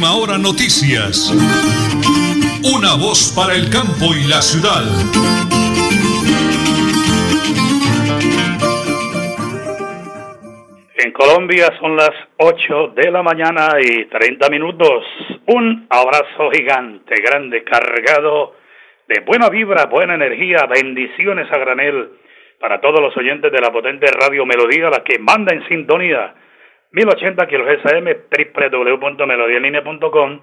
Última Hora Noticias. Una voz para el campo y la ciudad. En Colombia son las 8 de la mañana y 30 minutos. Un abrazo gigante, grande, cargado de buena vibra, buena energía, bendiciones a granel para todos los oyentes de la potente Radio Melodía, la que manda en sintonía 1080 kHzm, www.melodialinea.com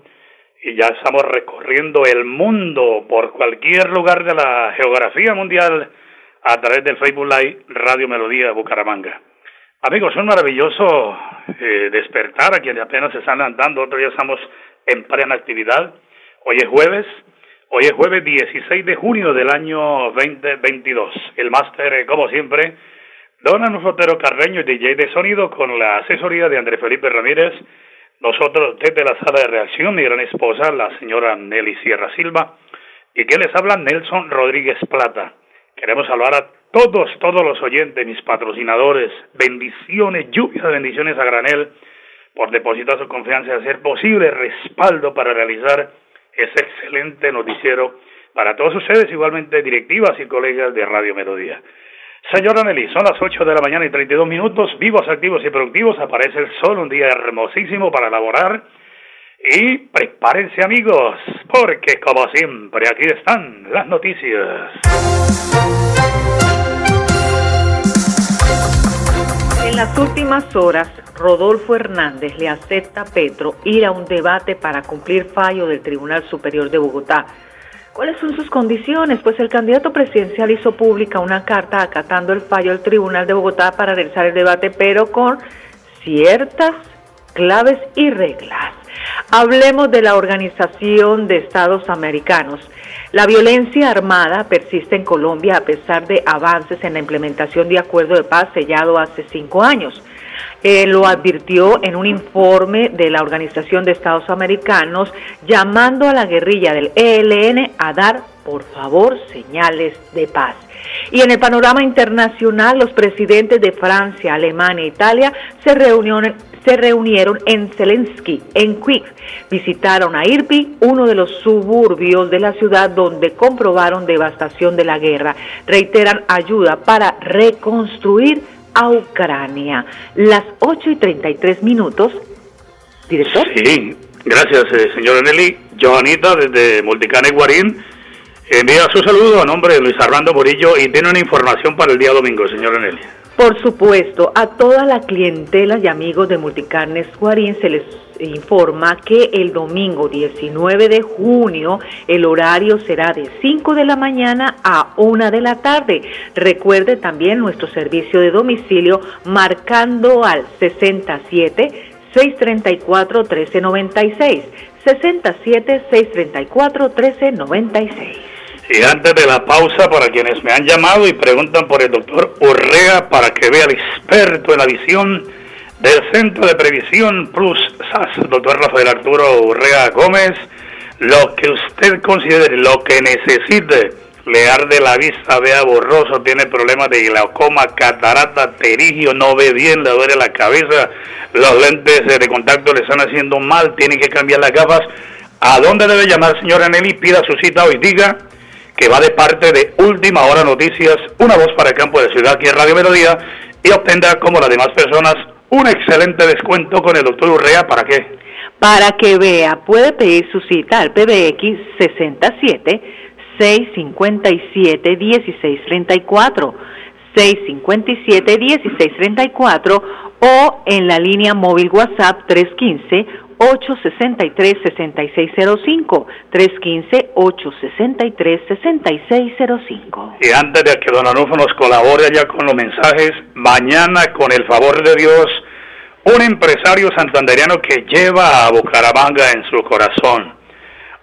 y ya estamos recorriendo el mundo por cualquier lugar de la geografía mundial a través del Facebook Live Radio Melodía Bucaramanga. Amigos, es maravilloso eh, despertar a quienes apenas se están andando, otros ya estamos en plena actividad. Hoy es jueves, hoy es jueves 16 de junio del año 2022. El máster, como siempre, Don Anufotero Carreño, DJ de sonido, con la asesoría de Andrés Felipe Ramírez. Nosotros desde la sala de reacción, mi gran esposa, la señora Nelly Sierra Silva, y que les habla Nelson Rodríguez Plata. Queremos saludar a todos, todos los oyentes, mis patrocinadores, bendiciones, lluvia de bendiciones a granel, por depositar su confianza y hacer posible respaldo para realizar ese excelente noticiero para todos ustedes, igualmente directivas y colegas de Radio Melodía. Señora Nelly, son las 8 de la mañana y 32 minutos, vivos, activos y productivos, aparece el sol, un día hermosísimo para laborar. Y prepárense amigos, porque como siempre aquí están las noticias. En las últimas horas, Rodolfo Hernández le acepta a Petro ir a un debate para cumplir fallo del Tribunal Superior de Bogotá ¿Cuáles son sus condiciones? Pues el candidato presidencial hizo pública una carta acatando el fallo del Tribunal de Bogotá para realizar el debate, pero con ciertas claves y reglas. Hablemos de la Organización de Estados Americanos. La violencia armada persiste en Colombia a pesar de avances en la implementación de acuerdo de paz sellado hace cinco años. Eh, lo advirtió en un informe de la Organización de Estados Americanos llamando a la guerrilla del ELN a dar, por favor, señales de paz. Y en el panorama internacional, los presidentes de Francia, Alemania e Italia se reunieron, se reunieron en Zelensky, en Quick. Visitaron a Irpi, uno de los suburbios de la ciudad donde comprobaron devastación de la guerra. Reiteran ayuda para reconstruir a Ucrania. Las 8 y 33 minutos. Director. Sí, gracias, eh, señora Nelly. Joanita, desde Multicane Guarín, envía su saludo a nombre de Luis Armando Morillo y tiene una información para el día domingo, señora Nelly. Por supuesto, a toda la clientela y amigos de Multicarnes Guarín se les informa que el domingo 19 de junio el horario será de 5 de la mañana a 1 de la tarde. Recuerde también nuestro servicio de domicilio marcando al 67 634 1396. 67 634 1396. Y antes de la pausa, para quienes me han llamado y preguntan por el doctor Urrea para que vea al experto en la visión del Centro de Previsión Plus SAS, doctor Rafael Arturo Urrea Gómez, lo que usted considere, lo que necesite, le arde la vista, vea borroso, tiene problemas de glaucoma, catarata, terigio, no ve bien, le duele la cabeza, los lentes de contacto le están haciendo mal, tiene que cambiar las gafas. ¿A dónde debe llamar, señora Nelly? Pida su cita hoy, diga que va de parte de Última Hora Noticias, una voz para el campo de ciudad aquí en Radio Melodía, y obtendrá, como las demás personas, un excelente descuento con el doctor Urrea. ¿Para qué? Para que vea, puede pedir su cita al PBX 67 657 1634. 657 1634 o en la línea móvil WhatsApp 315 863-6605, 315-863-6605. Y antes de que don Anufo nos colabore allá con los mensajes, mañana con el favor de Dios, un empresario santanderiano que lleva a Bucaramanga en su corazón,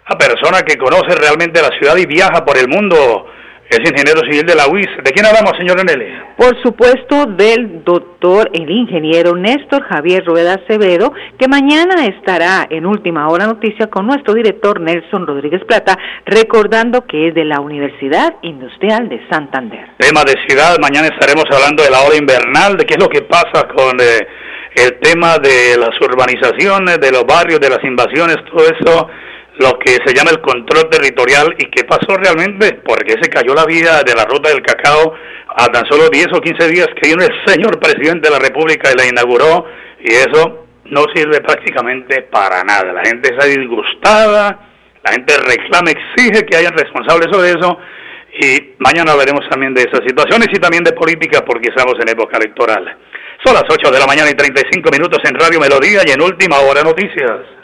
una persona que conoce realmente la ciudad y viaja por el mundo, es ingeniero civil de la UIS. ¿De quién hablamos, señor Nelly? Por supuesto, del doctor, el ingeniero Néstor Javier Rueda Acevedo, que mañana estará en Última Hora Noticia con nuestro director Nelson Rodríguez Plata, recordando que es de la Universidad Industrial de Santander. Tema de ciudad, mañana estaremos hablando de la hora invernal, de qué es lo que pasa con... Eh, el tema de las urbanizaciones, de los barrios, de las invasiones, todo eso, lo que se llama el control territorial y qué pasó realmente, porque se cayó la vida de la ruta del cacao a tan solo 10 o 15 días que vino el señor presidente de la República y la inauguró y eso no sirve prácticamente para nada. La gente está disgustada, la gente reclama, exige que haya responsables sobre eso y mañana hablaremos también de esas situaciones y también de política porque estamos en época electoral. Son las 8 de la mañana y 35 minutos en Radio Melodía y en Última Hora Noticias.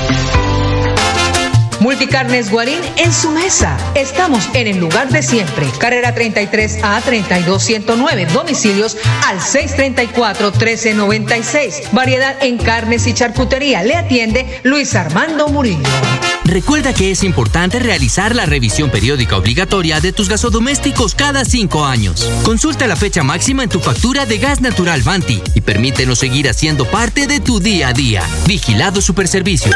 Multicarnes Guarín en su mesa. Estamos en el lugar de siempre. Carrera 33 a 32109. Domicilios al 634 1396. Variedad en carnes y charcutería. Le atiende Luis Armando Murillo. Recuerda que es importante realizar la revisión periódica obligatoria de tus gasodomésticos cada cinco años. Consulta la fecha máxima en tu factura de gas natural Vanti y permítenos seguir haciendo parte de tu día a día. Vigilado Superservicios.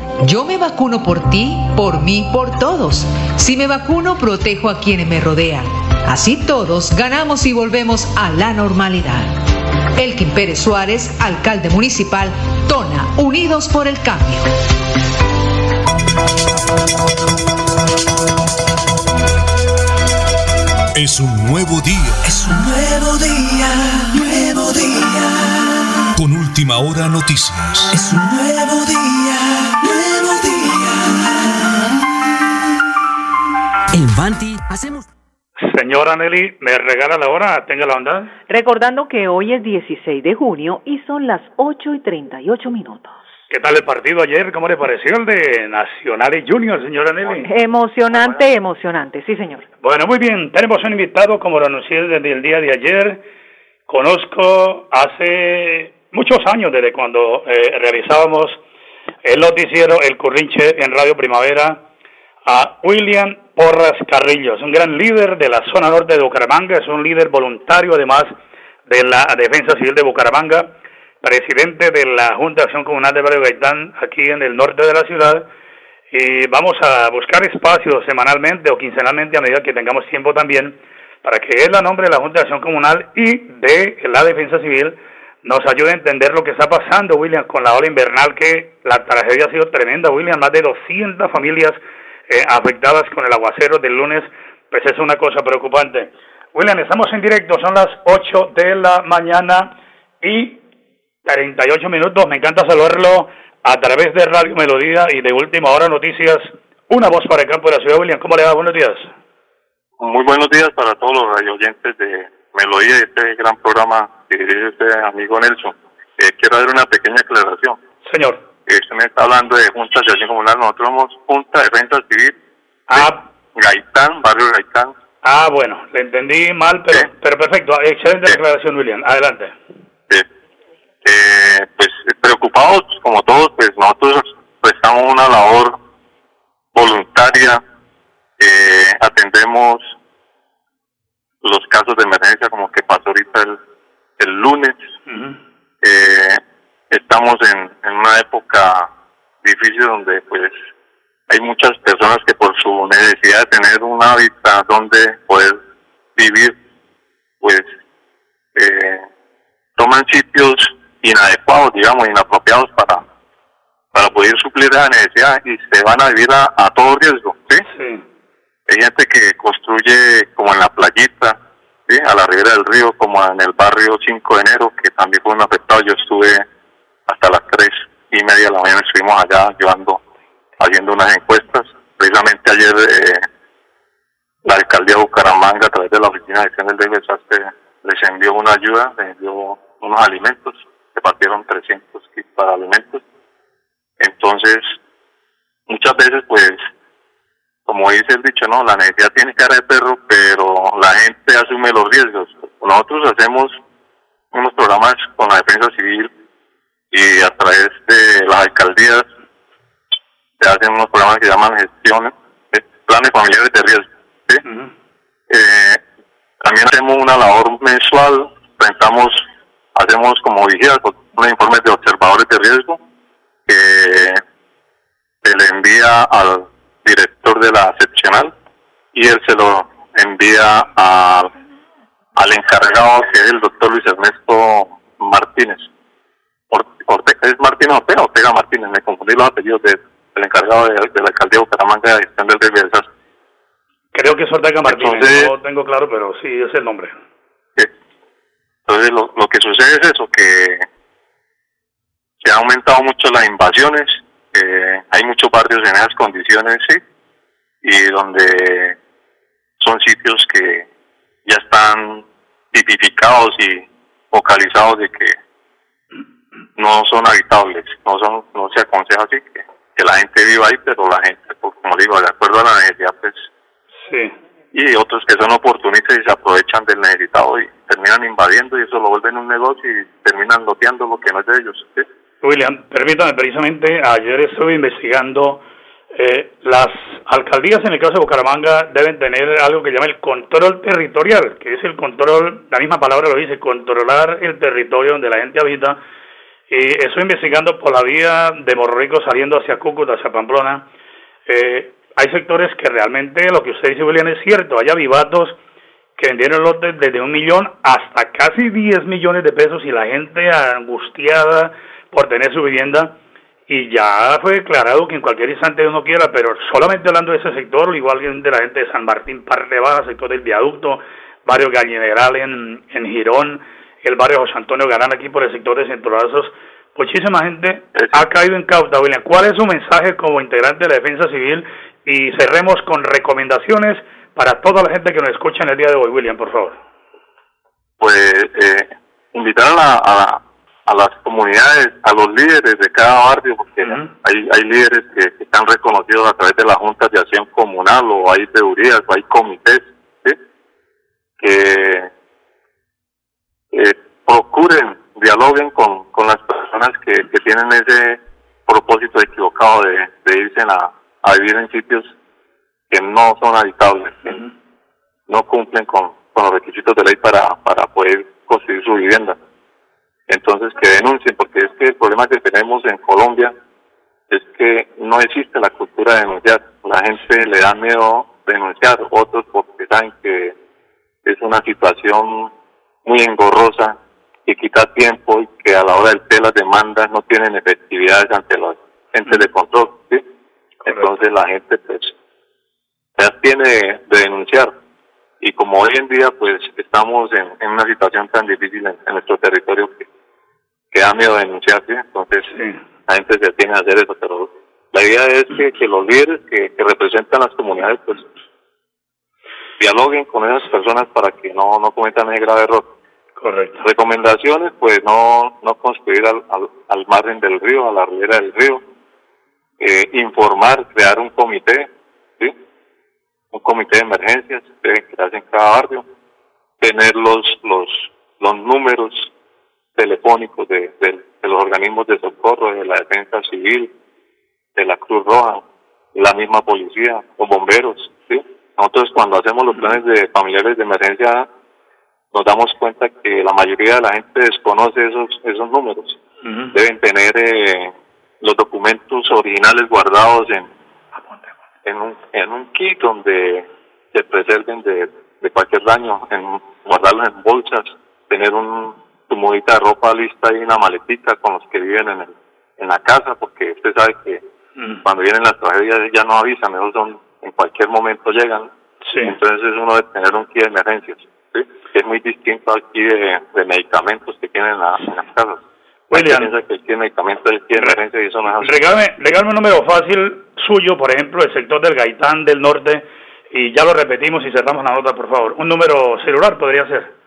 yo me vacuno por ti, por mí, por todos. Si me vacuno, protejo a quienes me rodean. Así todos ganamos y volvemos a la normalidad. Elkin Pérez Suárez, alcalde municipal, Tona, Unidos por el Cambio. Es un nuevo día. Es un nuevo día, nuevo día. Con última hora noticias. Es un nuevo día, nuevo día. En Vanti hacemos... Señora Nelly, ¿me regala la hora? Tenga la bondad. Recordando que hoy es 16 de junio y son las 8 y 38 minutos. ¿Qué tal el partido ayer? ¿Cómo le pareció el de Nacional y Junior, señora Nelly? Emocionante, emocionante, sí señor. Bueno, muy bien. Tenemos un invitado, como lo anuncié desde el día de ayer. Conozco hace muchos años, desde cuando eh, realizábamos el noticiero El Currinche en Radio Primavera, a William Porras Carrillo. Es un gran líder de la zona norte de Bucaramanga, es un líder voluntario además de la Defensa Civil de Bucaramanga presidente de la Junta de Acción Comunal de Barrio Gaitán, aquí en el norte de la ciudad, y vamos a buscar espacios semanalmente o quincenalmente a medida que tengamos tiempo también para que él a nombre de la Junta de Acción Comunal y de la Defensa Civil nos ayude a entender lo que está pasando, William, con la ola invernal, que la tragedia ha sido tremenda, William, más de 200 familias eh, afectadas con el aguacero del lunes, pues es una cosa preocupante. William, estamos en directo, son las 8 de la mañana y 48 minutos. Me encanta saludarlo a través de Radio Melodía y de Última Hora Noticias. Una voz para el campo de la ciudad, William. ¿Cómo le va? Buenos días. Muy buenos días para todos los radio oyentes de Melodía y este gran programa que dirige este amigo Nelson. Eh, quiero dar una pequeña aclaración. Señor. Usted me está hablando de Junta de Acción Comunal. Nosotros somos Junta de Defensa Civil. Ah. Gaitán, Barrio Gaitán. Ah, bueno, le entendí mal, pero, pero perfecto. Excelente declaración, William. Adelante. Eh, pues preocupados como todos, pues nosotros prestamos una labor voluntaria, eh, atendemos los casos de emergencia como que pasó ahorita el, el lunes. eh, estamos en, en una época difícil donde pues hay muchas personas que por su necesidad de tener un hábitat donde poder vivir, pues eh, toman sitios inadecuados, digamos, inapropiados para para poder suplir esa necesidad y se van a vivir a, a todo riesgo, ¿sí? Sí. Hay gente que construye como en la playita, ¿sí? a la ribera del río, como en el barrio 5 de enero, que también fue un afectado. Yo estuve hasta las 3 y media de la mañana, estuvimos allá llevando, haciendo unas encuestas. Precisamente ayer eh, la alcaldía de Bucaramanga, a través de la oficina de gestión del desastre, les envió una ayuda, les envió unos alimentos, se partieron 300 kits para alimentos. Entonces, muchas veces, pues, como dice el dicho, no, la necesidad tiene cara de perro, pero la gente asume los riesgos. Nosotros hacemos unos programas con la defensa civil y a través de las alcaldías se hacen unos programas que llaman gestiones, planes familiares de riesgo. ¿sí? eh, también hacemos una labor mensual, presentamos, hacemos como vigilas, unos informes de observadores de riesgo que se le envía al director de la seccional y él se lo envía a, al encargado que es el doctor Luis Ernesto Martínez. Ortega, ¿Es Martínez Ortega Ortega Martínez? Me confundí los apellidos del encargado de, de, la alcaldía de Bucaramanga de gestión del Creo que es Ortega Martínez, Entonces, no tengo claro, pero sí es el nombre. Sí. Entonces lo, lo que sucede es eso, que se han aumentado mucho las invasiones, eh, hay muchos barrios en esas condiciones, sí, y donde son sitios que ya están tipificados y focalizados de que no son habitables, no son, no se aconseja así que, que la gente viva ahí, pero la gente, pues, como digo, de acuerdo a la necesidad, pues Sí. Y otros que son oportunistas y se aprovechan del necesitado y terminan invadiendo y eso lo vuelven un negocio y terminan loteando lo que no es de ellos. ¿sí? William, permítame, precisamente ayer estuve investigando eh, las alcaldías en el caso de Bucaramanga deben tener algo que llama el control territorial, que es el control, la misma palabra lo dice, controlar el territorio donde la gente habita. Y estoy investigando por la vía de Morrico saliendo hacia Cúcuta, hacia Pamplona. Eh, hay sectores que realmente lo que usted dice, William, es cierto. Hay avivatos que vendieron lotes desde un millón hasta casi 10 millones de pesos y la gente angustiada por tener su vivienda. Y ya fue declarado que en cualquier instante uno quiera, pero solamente hablando de ese sector, igual de la gente de San Martín, Parte Baja, sector del viaducto, barrio Gallineral en, en Girón, el barrio José Antonio Garán aquí por el sector de Centrolazos, muchísima gente ha caído en causa. William, ¿cuál es su mensaje como integrante de la defensa civil y cerremos con recomendaciones para toda la gente que nos escucha en el día de hoy. William, por favor. Pues eh, invitar a, la, a, a, las comunidades, a los líderes de cada barrio, porque hay, hay líderes que, están reconocidos a través de las juntas de acción comunal o hay teorías o hay comités ¿sí? que procuren, dialoguen con, con las personas que, que tienen ese propósito equivocado de, de irse a, a vivir en sitios que no son habitables, que no cumplen con, con, los requisitos de ley para, para poder construir su vivienda. Entonces, que denuncien, porque es que el problema que tenemos en Colombia es que no existe la cultura de denunciar. La gente le da miedo denunciar, otros porque saben que es una situación muy engorrosa que quita tiempo y que a la hora del té las demandas no tienen efectividades ante los entes de control. ¿sí? Entonces la gente pues ya tiene de, denunciar y como hoy en día pues estamos en, en una situación tan difícil en, nuestro territorio que, que, da miedo denunciar, ¿sí? entonces la gente se tiene a hacer eso, pero la idea es que, que los líderes que, que representan las comunidades pues dialoguen con esas personas para que no, no cometan ese grave error. Correcto. Recomendaciones, pues no, no construir al, al, al margen del río, a la ribera del río, eh, informar, crear un comité, ¿sí? un comité de emergencias que se hace en cada barrio, tener los, los, los números telefónicos de, de, los organismos de socorro, de la defensa civil, de la Cruz Roja, la misma policía, los bomberos. ¿sí? Nosotros cuando hacemos los planes de familiares de emergencia nos damos cuenta que la mayoría de la gente desconoce esos, esos números. Deben tener eh, los documentos originales guardados en, en, un, en un kit donde se preserven de, de cualquier daño, en guardarlos en bolsas, tener un, tu modita de ropa lista y una maletita con los que viven en, el, en la casa, porque usted sabe que cuando vienen las tragedias ya no avisan, ellos son, en cualquier momento llegan, Entonces uno debe tener un kit de emergencias, ¿sí? que es muy distinto al kit de, medicamentos que tienen en las casas. William. Que el kit de medicamentos es el kit de emergencia y eso no es Regálame, un número fácil suyo, por ejemplo, el sector del Gaitán del Norte, y ya lo repetimos y cerramos la nota, por favor. Un número celular podría ser.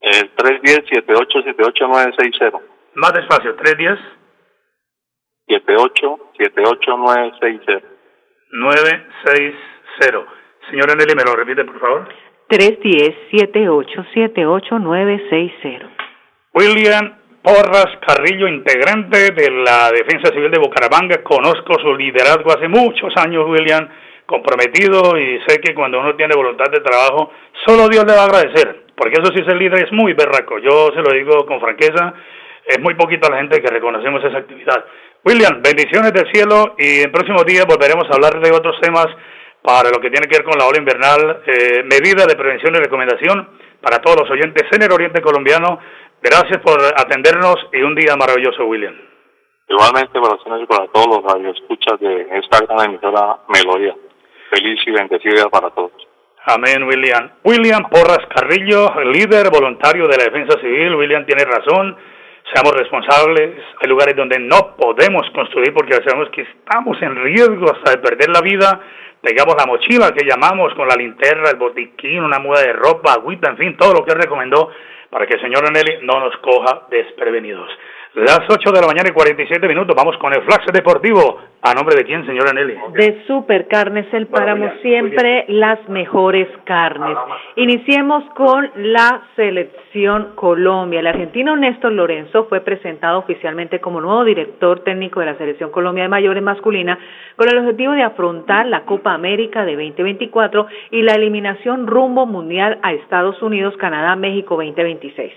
El 310-7878-960. Más despacio, 310. 78-78960. 960. Señora Nelly, ¿me lo repite, por favor? 310-7878-960. William Porras Carrillo, integrante de la Defensa Civil de Bucaramanga. Conozco su liderazgo hace muchos años, William, comprometido y sé que cuando uno tiene voluntad de trabajo, solo Dios le va a agradecer, porque eso sí ser líder es muy berraco. Yo se lo digo con franqueza, es muy poquita la gente que reconocemos esa actividad. William, bendiciones del cielo y en próximos días volveremos a hablar de otros temas para lo que tiene que ver con la ola invernal, eh, medidas de prevención y recomendación para todos los oyentes en el Oriente Colombiano. Gracias por atendernos y un día maravilloso, William. Igualmente, oraciones para todos los radioescuchas de esta gran emisora Melodía. Feliz y bendecida para todos. Amén, William. William Porras Carrillo, líder voluntario de la Defensa Civil. William tiene razón seamos responsables. Hay lugares donde no podemos construir porque sabemos que estamos en riesgo hasta de perder la vida. Tengamos la mochila que llamamos con la linterna, el botiquín, una muda de ropa, agüita, en fin, todo lo que recomendó para que el señor Anelli no nos coja desprevenidos. Las 8 de la mañana y 47 minutos, vamos con el Flash Deportivo. ¿A nombre de quién, señora Nelly? De Supercarnes El Páramo, siempre las mejores carnes. Iniciemos con la selección Colombia. El argentino Néstor Lorenzo fue presentado oficialmente como nuevo director técnico de la selección Colombia de mayores masculina con el objetivo de afrontar la Copa América de 2024 y la eliminación rumbo mundial a Estados Unidos, Canadá, México 2026.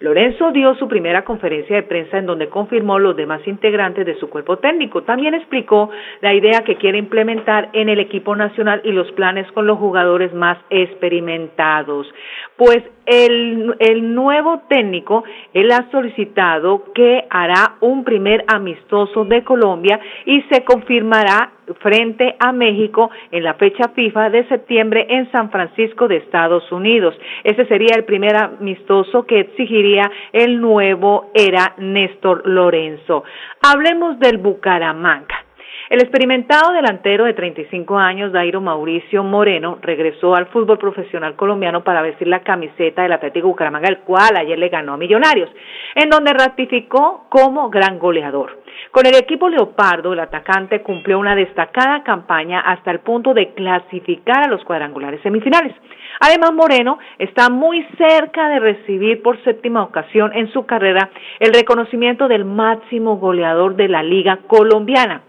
Lorenzo dio su primera conferencia de prensa en donde confirmó los demás integrantes de su cuerpo técnico. También explicó la idea que quiere implementar en el equipo nacional y los planes con los jugadores más experimentados. Pues el, el nuevo técnico, él ha solicitado que hará un primer amistoso de Colombia y se confirmará frente a México en la fecha FIFA de septiembre en San Francisco de Estados Unidos. Ese sería el primer amistoso que exigiría el nuevo era Néstor Lorenzo. Hablemos del Bucaramanga. El experimentado delantero de 35 años, Dairo Mauricio Moreno, regresó al fútbol profesional colombiano para vestir la camiseta del Atlético Bucaramanga, el cual ayer le ganó a Millonarios, en donde ratificó como gran goleador. Con el equipo Leopardo, el atacante cumplió una destacada campaña hasta el punto de clasificar a los cuadrangulares semifinales. Además, Moreno está muy cerca de recibir por séptima ocasión en su carrera el reconocimiento del máximo goleador de la Liga Colombiana.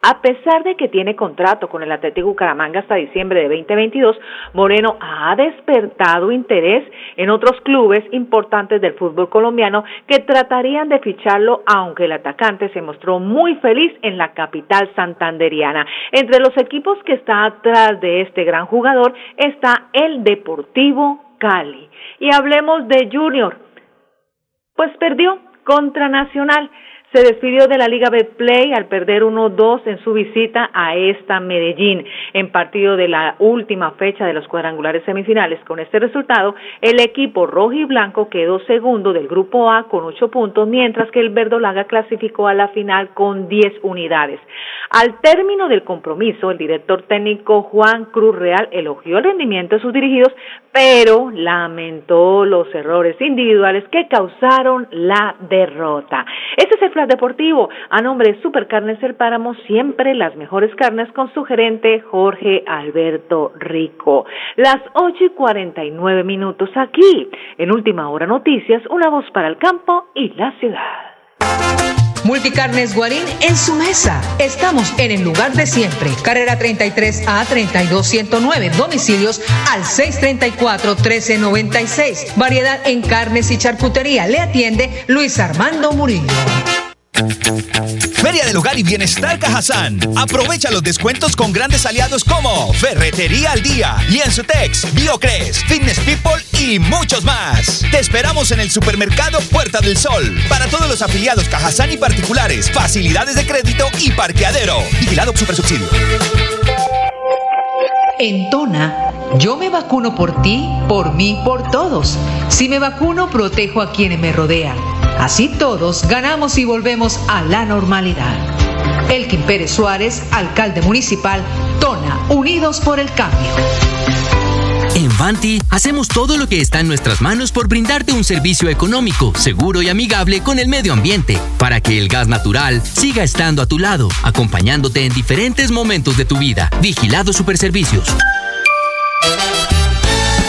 A pesar de que tiene contrato con el Atlético Bucaramanga hasta diciembre de 2022, Moreno ha despertado interés en otros clubes importantes del fútbol colombiano que tratarían de ficharlo, aunque el atacante se mostró muy feliz en la capital santanderiana. Entre los equipos que está atrás de este gran jugador está el Deportivo Cali. Y hablemos de Junior. Pues perdió contra Nacional se despidió de la Liga Betplay al perder 1-2 en su visita a esta Medellín en partido de la última fecha de los cuadrangulares semifinales. Con este resultado, el equipo rojo y blanco quedó segundo del grupo A con 8 puntos, mientras que el verdolaga clasificó a la final con 10 unidades. Al término del compromiso, el director técnico Juan Cruz Real elogió el rendimiento de sus dirigidos, pero lamentó los errores individuales que causaron la derrota. Este es el Deportivo. A nombre de Supercarnes El Páramo, siempre las mejores carnes con su gerente Jorge Alberto Rico. Las 8 y 49 minutos aquí. En Última Hora Noticias, una voz para el campo y la ciudad. Multicarnes Guarín en su mesa. Estamos en el lugar de siempre. Carrera 33 a 32109. Domicilios al 634 1396. Variedad en carnes y charcutería. Le atiende Luis Armando Murillo. Feria del Hogar y Bienestar Cajazán. Aprovecha los descuentos con grandes aliados como Ferretería al Día, Lienzutex, Biocres, Fitness People y muchos más. Te esperamos en el supermercado Puerta del Sol. Para todos los afiliados Cajazán y particulares, facilidades de crédito y parqueadero. Vigilado Super Subsidio. En Tona, yo me vacuno por ti, por mí, por todos. Si me vacuno, protejo a quienes me rodean. Así todos ganamos y volvemos a la normalidad. Elkin Pérez Suárez, alcalde municipal, Tona, Unidos por el Cambio. En Vanti hacemos todo lo que está en nuestras manos por brindarte un servicio económico, seguro y amigable con el medio ambiente, para que el gas natural siga estando a tu lado, acompañándote en diferentes momentos de tu vida. Vigilado Superservicios.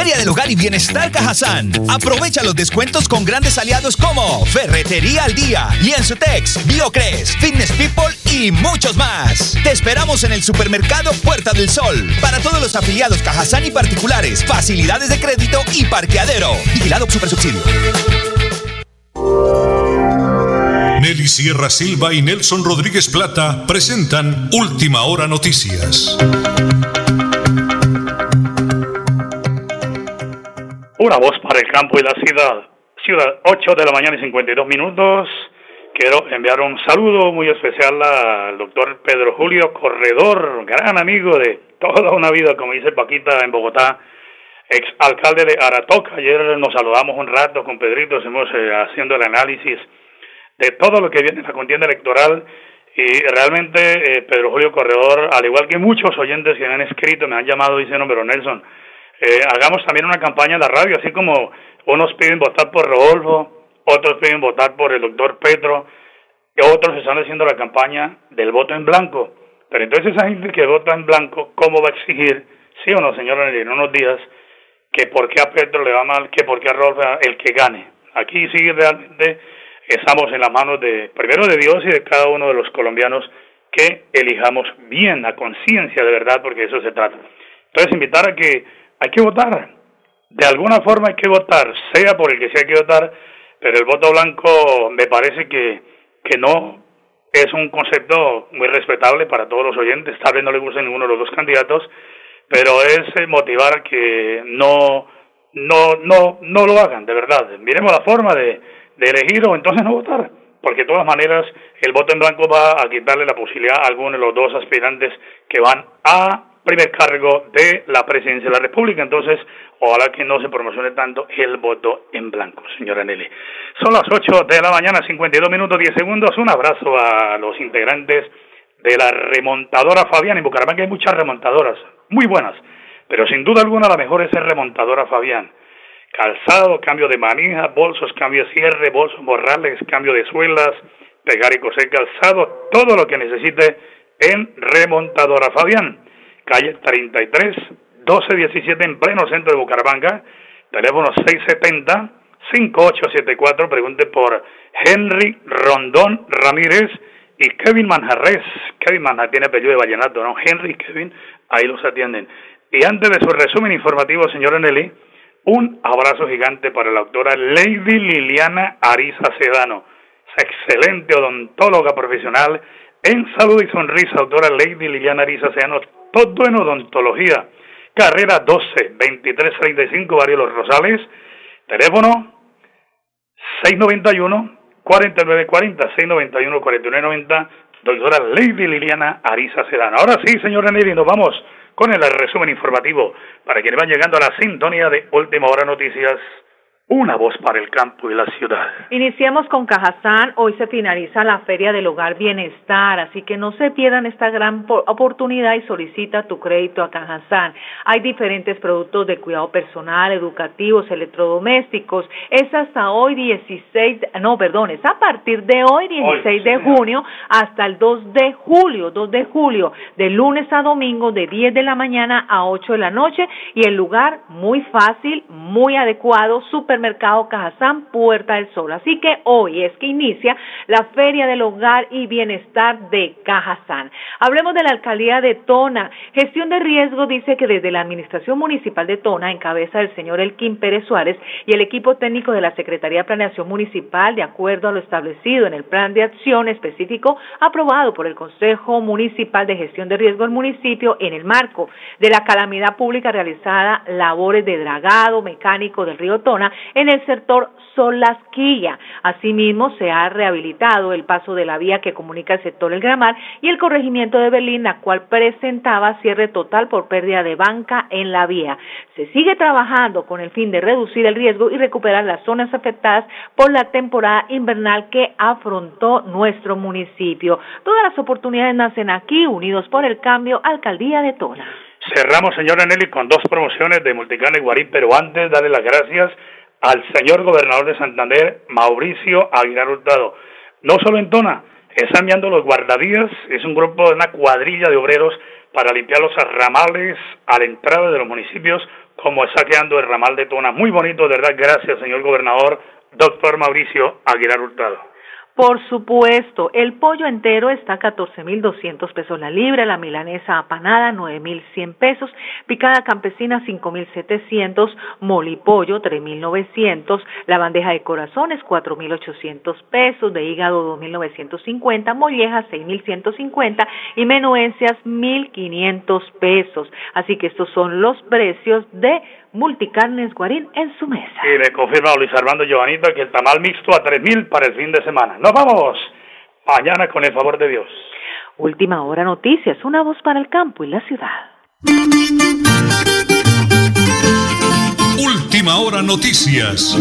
Feria del Hogar y Bienestar Cajazán. Aprovecha los descuentos con grandes aliados como Ferretería al Día, Lienzutex, Biocres, Fitness People y muchos más. Te esperamos en el supermercado Puerta del Sol. Para todos los afiliados Cajazán y particulares, facilidades de crédito y parqueadero. Vigilado Supersubsidio. Nelly Sierra Silva y Nelson Rodríguez Plata presentan Última Hora Noticias. Una voz para el campo y la ciudad. Ciudad, 8 de la mañana y 52 minutos. Quiero enviar un saludo muy especial al doctor Pedro Julio Corredor, gran amigo de toda una vida, como dice Paquita en Bogotá, ex alcalde de Aratoca. Ayer nos saludamos un rato con Pedrito, estuvimos eh, haciendo el análisis de todo lo que viene en la contienda electoral y realmente eh, Pedro Julio Corredor, al igual que muchos oyentes que me han escrito, me han llamado diciendo, pero Nelson, eh, hagamos también una campaña en la radio, así como unos piden votar por Rodolfo, otros piden votar por el doctor Pedro, y otros están haciendo la campaña del voto en blanco. Pero entonces esa gente que vota en blanco, ¿cómo va a exigir, sí o no, señora, en unos días, que por qué a Pedro le va mal, que por qué a Rodolfo el que gane? Aquí sí realmente estamos en las manos de, primero de Dios y de cada uno de los colombianos, que elijamos bien, a conciencia de verdad, porque eso se trata. Entonces, invitar a que hay que votar. De alguna forma hay que votar, sea por el que sea que votar, pero el voto blanco me parece que, que no es un concepto muy respetable para todos los oyentes. Tal vez no le guste ninguno de los dos candidatos, pero es eh, motivar que no, no, no, no lo hagan, de verdad. Miremos la forma de, de elegir o entonces no votar, porque de todas maneras el voto en blanco va a quitarle la posibilidad a alguno de los dos aspirantes que van a primer cargo de la presidencia de la República. Entonces, ojalá que no se promocione tanto el voto en blanco, señora Nelly. Son las 8 de la mañana, 52 minutos 10 segundos. Un abrazo a los integrantes de la remontadora Fabián. En Bucaramanga hay muchas remontadoras, muy buenas, pero sin duda alguna la mejor es el remontadora Fabián. Calzado, cambio de manija, bolsos, cambio de cierre, bolsos morrales, cambio de suelas, pegar y coser calzado, todo lo que necesite en remontadora Fabián calle 33, 1217 en pleno centro de Bucaramanga, teléfono 670 5874, pregunte por Henry Rondón Ramírez y Kevin Manjarres. Kevin Manjarres tiene apellido de vallenato, ¿no? Henry Kevin, ahí los atienden. Y antes de su resumen informativo, señora Nelly, un abrazo gigante para la doctora Lady Liliana Ariza Sedano, esa excelente odontóloga profesional en salud y sonrisa, doctora Lady Liliana Ariza Sedano, todo en odontología. Carrera 12 2335 Barrio Los Rosales. Teléfono 691 4940 691 4990 doctora Lady Liliana Ariza Sedana. Ahora sí, señora Nelly, nos vamos con el resumen informativo para quienes van llegando a la sintonía de Última Hora Noticias una voz para el campo y la ciudad. Iniciamos con Cajazán. Hoy se finaliza la Feria del Hogar Bienestar, así que no se pierdan esta gran oportunidad y solicita tu crédito a Cajazán. Hay diferentes productos de cuidado personal, educativos, electrodomésticos. Es hasta hoy 16, no, perdón, es a partir de hoy 16 de junio hasta el 2 de julio, 2 de julio, de lunes a domingo de 10 de la mañana a 8 de la noche y el lugar muy fácil, muy adecuado, súper Supermercado Cajazán Puerta del Sol. Así que hoy es que inicia la Feria del Hogar y Bienestar de Cajazán. Hablemos de la alcaldía de Tona. Gestión de riesgo dice que desde la Administración Municipal de Tona, en cabeza del señor Elkin Pérez Suárez y el equipo técnico de la Secretaría de Planeación Municipal, de acuerdo a lo establecido en el plan de acción específico aprobado por el Consejo Municipal de Gestión de Riesgo del municipio en el marco de la calamidad pública realizada labores de dragado mecánico del río Tona en el sector Solasquilla. Asimismo, se ha rehabilitado el paso de la vía que comunica el sector El Gramar y el corregimiento de Berlín, la cual presentaba cierre total por pérdida de banca en la vía. Se sigue trabajando con el fin de reducir el riesgo y recuperar las zonas afectadas por la temporada invernal que afrontó nuestro municipio. Todas las oportunidades nacen aquí, unidos por el cambio, Alcaldía de Tona. Cerramos, señora Nelly, con dos promociones de Multicana y Guarín, pero antes darle las gracias al señor gobernador de Santander, Mauricio Aguilar Hurtado. No solo en Tona, están enviando los guardadías, es un grupo de una cuadrilla de obreros para limpiar los ramales a la entrada de los municipios, como está quedando el ramal de Tona. Muy bonito, de verdad, gracias, señor gobernador, doctor Mauricio Aguilar Hurtado. Por supuesto, el pollo entero está a 14.200 pesos la libra, la milanesa apanada 9.100 pesos, picada campesina 5.700, molipollo 3.900, la bandeja de corazones 4.800 pesos, de hígado 2.950, mollejas 6.150 y menuencias 1.500 pesos. Así que estos son los precios de Multicarnes Guarín en su mesa. Y me confirma Luis Armando Giovanito que el tamal mixto a 3.000 para el fin de semana. Nos vamos mañana con el favor de Dios. Última hora noticias, una voz para el campo y la ciudad. Última hora noticias.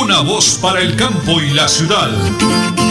Una voz para el campo y la ciudad.